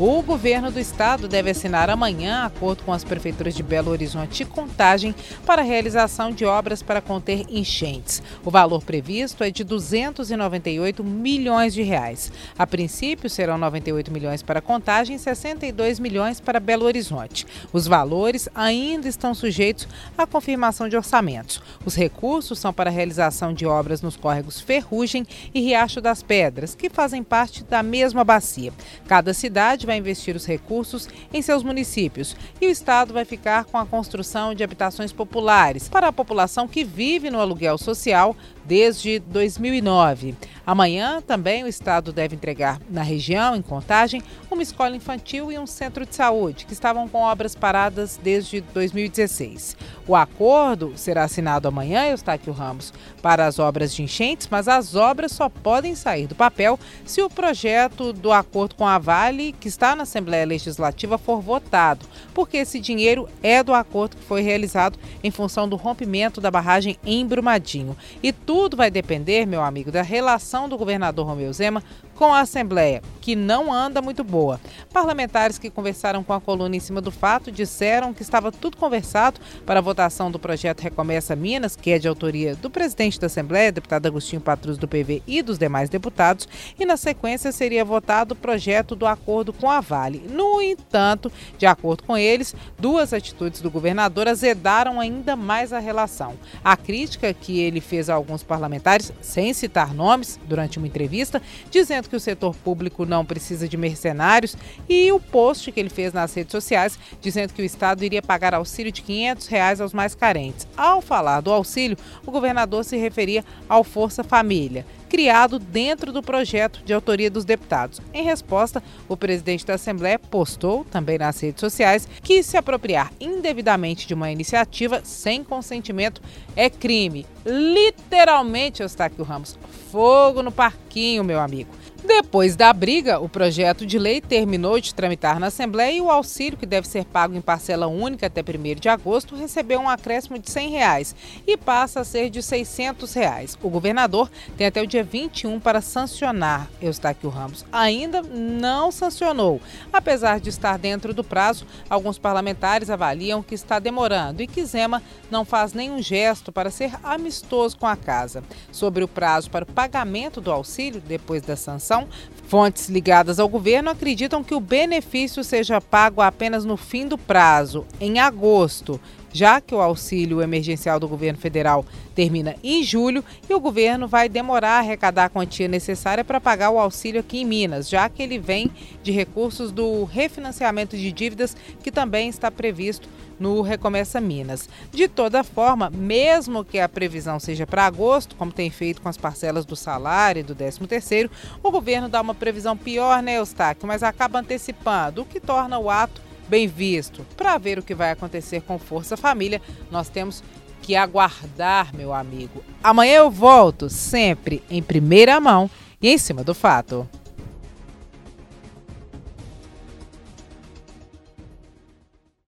O governo do estado deve assinar amanhã acordo com as prefeituras de Belo Horizonte e Contagem para a realização de obras para conter enchentes. O valor previsto é de 298 milhões de reais. A princípio serão 98 milhões para Contagem e 62 milhões para Belo Horizonte. Os valores ainda estão sujeitos à confirmação de orçamentos. Os recursos são para a realização de obras nos córregos Ferrugem e Riacho das Pedras, que fazem parte da mesma bacia. Cada cidade vai vai investir os recursos em seus municípios e o Estado vai ficar com a construção de habitações populares para a população que vive no aluguel social desde 2009. Amanhã também o Estado deve entregar na região, em Contagem, uma escola infantil e um centro de saúde que estavam com obras paradas desde 2016. O acordo será assinado amanhã, Eustáquio Ramos, para as obras de enchentes, mas as obras só podem sair do papel se o projeto do acordo com a Vale, que está na Assembleia Legislativa, for votado, porque esse dinheiro é do acordo que foi realizado em função do rompimento da barragem em Brumadinho. E tudo vai depender, meu amigo, da relação do governador Romeu Zema com a Assembleia, que não anda muito boa. Parlamentares que conversaram com a coluna em cima do fato disseram que estava tudo conversado para a votação do projeto Recomeça Minas, que é de autoria do presidente da Assembleia, deputado Agostinho Patrus do PV e dos demais deputados, e na sequência seria votado o projeto do acordo com a Vale. No entanto, de acordo com eles, duas atitudes do governador azedaram ainda mais a relação. A crítica que ele fez a alguns parlamentares, sem citar nomes, durante uma entrevista, dizendo que o setor público não precisa de mercenários e o post que ele fez nas redes sociais dizendo que o Estado iria pagar auxílio de 500 reais aos mais carentes. Ao falar do auxílio, o governador se referia ao Força Família criado dentro do projeto de autoria dos deputados. Em resposta, o presidente da Assembleia postou, também nas redes sociais, que se apropriar indevidamente de uma iniciativa sem consentimento é crime. Literalmente, Eustáquio Ramos, fogo no parquinho, meu amigo. Depois da briga, o projeto de lei terminou de tramitar na Assembleia e o auxílio, que deve ser pago em parcela única até 1 de agosto, recebeu um acréscimo de 100 reais e passa a ser de 600 reais. O governador tem até o dia 21 para sancionar Eustáquio Ramos. Ainda não sancionou. Apesar de estar dentro do prazo, alguns parlamentares avaliam que está demorando e que Zema não faz nenhum gesto para ser amistoso com a casa. Sobre o prazo para o pagamento do auxílio depois da sanção, Fontes ligadas ao governo acreditam que o benefício seja pago apenas no fim do prazo, em agosto, já que o auxílio emergencial do governo federal termina em julho e o governo vai demorar a arrecadar a quantia necessária para pagar o auxílio aqui em Minas, já que ele vem de recursos do refinanciamento de dívidas que também está previsto no Recomeça Minas. De toda forma, mesmo que a previsão seja para agosto, como tem feito com as parcelas do salário e do 13º, o governo dá uma previsão pior, né, Eustáquio, mas acaba antecipando, o que torna o ato bem visto. Para ver o que vai acontecer com Força Família, nós temos que aguardar, meu amigo. Amanhã eu volto, sempre em primeira mão e em cima do fato.